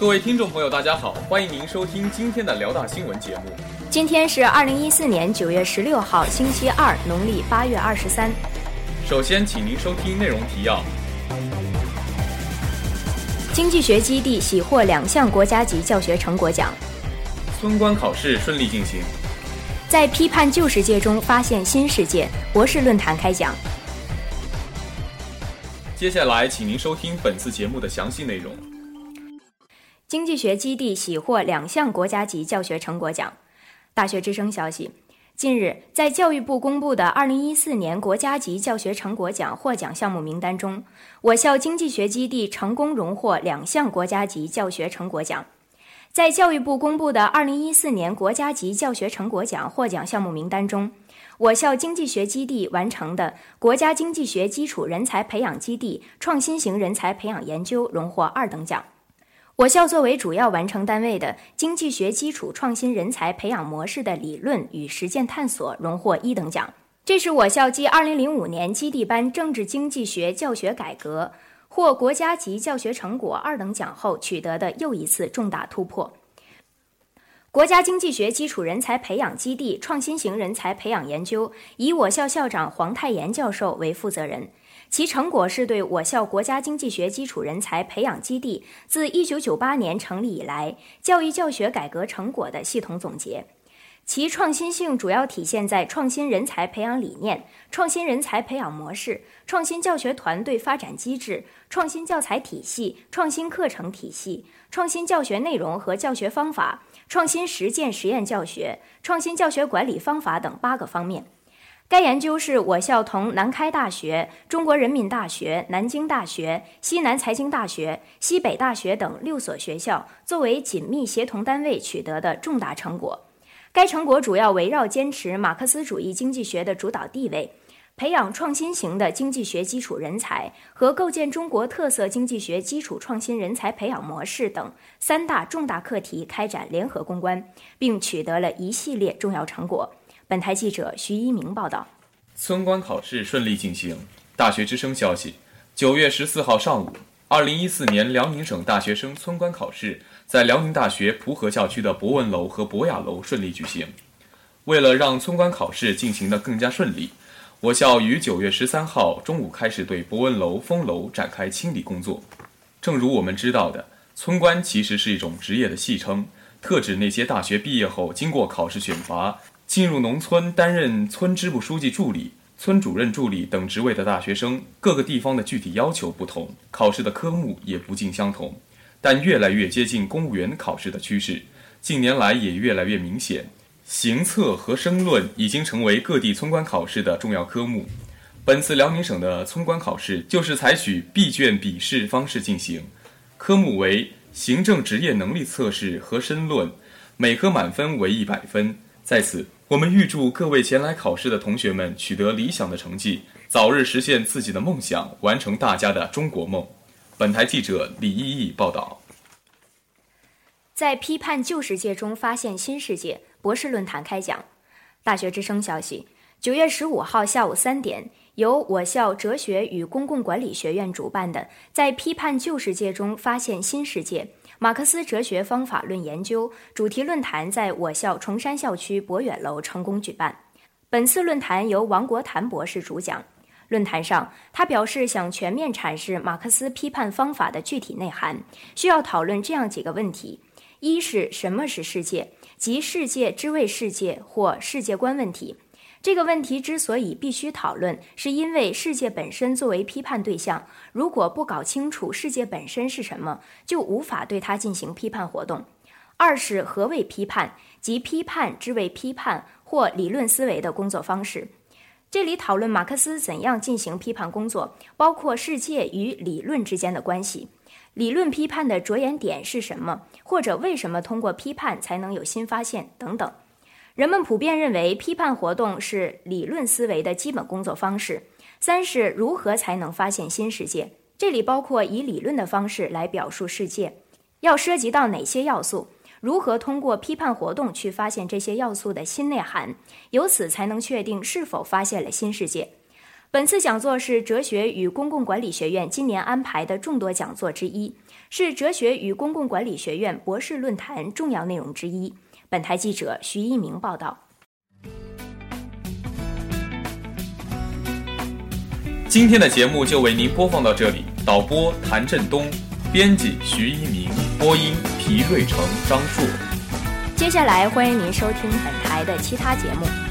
各位听众朋友，大家好，欢迎您收听今天的辽大新闻节目。今天是二零一四年九月十六号，星期二，农历八月二十三。首先，请您收听内容提要：经济学基地喜获两项国家级教学成果奖；村官考试顺利进行；在批判旧世界中发现新世界，博士论坛开讲。接下来，请您收听本次节目的详细内容。经济学基地喜获两项国家级教学成果奖。大学之声消息，近日，在教育部公布的2014年国家级教学成果奖获奖项目名单中，我校经济学基地成功荣获两项国家级教学成果奖。在教育部公布的2014年国家级教学成果奖获奖项目名单中，我校经济学基地完成的国家经济学基础人才培养基地创新型人才培养研究荣获二等奖。我校作为主要完成单位的经济学基础创新人才培养模式的理论与实践探索荣获一等奖。这是我校继2005年基地班政治经济学教学改革获国家级教学成果二等奖后取得的又一次重大突破。国家经济学基础人才培养基地创新型人才培养研究以我校校长黄泰岩教授为负责人，其成果是对我校国家经济学基础人才培养基地自1998年成立以来教育教学改革成果的系统总结。其创新性主要体现在创新人才培养理念、创新人才培养模式、创新教学团队发展机制、创新教材体系、创新课程体系、创新教学内容和教学方法。创新实践实验教学、创新教学管理方法等八个方面。该研究是我校同南开大学、中国人民大学、南京大学、西南财经大学、西北大学等六所学校作为紧密协同单位取得的重大成果。该成果主要围绕坚持马克思主义经济学的主导地位。培养创新型的经济学基础人才和构建中国特色经济学基础创新人才培养模式等三大重大课题开展联合攻关，并取得了一系列重要成果。本台记者徐一鸣报道。村官考试顺利进行。大学之声消息：九月十四号上午，二零一四年辽宁省大学生村官考试在辽宁大学蒲河校区的博文楼和博雅楼顺利举行。为了让村官考试进行的更加顺利。我校于九月十三号中午开始对博文楼、封楼展开清理工作。正如我们知道的，村官其实是一种职业的戏称，特指那些大学毕业后经过考试选拔，进入农村担任村支部书记助理、村主任助理等职位的大学生。各个地方的具体要求不同，考试的科目也不尽相同，但越来越接近公务员考试的趋势，近年来也越来越明显。行测和申论已经成为各地村官考试的重要科目。本次辽宁省的村官考试就是采取闭卷笔试方式进行，科目为行政职业能力测试和申论，每科满分为一百分。在此，我们预祝各位前来考试的同学们取得理想的成绩，早日实现自己的梦想，完成大家的中国梦。本台记者李依依报道。在批判旧世界中发现新世界。博士论坛开讲。大学之声消息：九月十五号下午三点，由我校哲学与公共管理学院主办的“在批判旧世界中发现新世界：马克思哲学方法论研究”主题论坛在我校崇山校区博远楼成功举办。本次论坛由王国谭博士主讲。论坛上，他表示，想全面阐释马克思批判方法的具体内涵，需要讨论这样几个问题：一是什么是世界？即世界之谓世界或世界观问题，这个问题之所以必须讨论，是因为世界本身作为批判对象，如果不搞清楚世界本身是什么，就无法对它进行批判活动。二是何谓批判，即批判之谓批判或理论思维的工作方式。这里讨论马克思怎样进行批判工作，包括世界与理论之间的关系。理论批判的着眼点是什么？或者为什么通过批判才能有新发现？等等，人们普遍认为批判活动是理论思维的基本工作方式。三是如何才能发现新世界？这里包括以理论的方式来表述世界，要涉及到哪些要素？如何通过批判活动去发现这些要素的新内涵？由此才能确定是否发现了新世界。本次讲座是哲学与公共管理学院今年安排的众多讲座之一，是哲学与公共管理学院博士论坛重要内容之一。本台记者徐一鸣报道。今天的节目就为您播放到这里，导播谭振东，编辑徐一鸣，播音皮瑞成、张硕。接下来欢迎您收听本台的其他节目。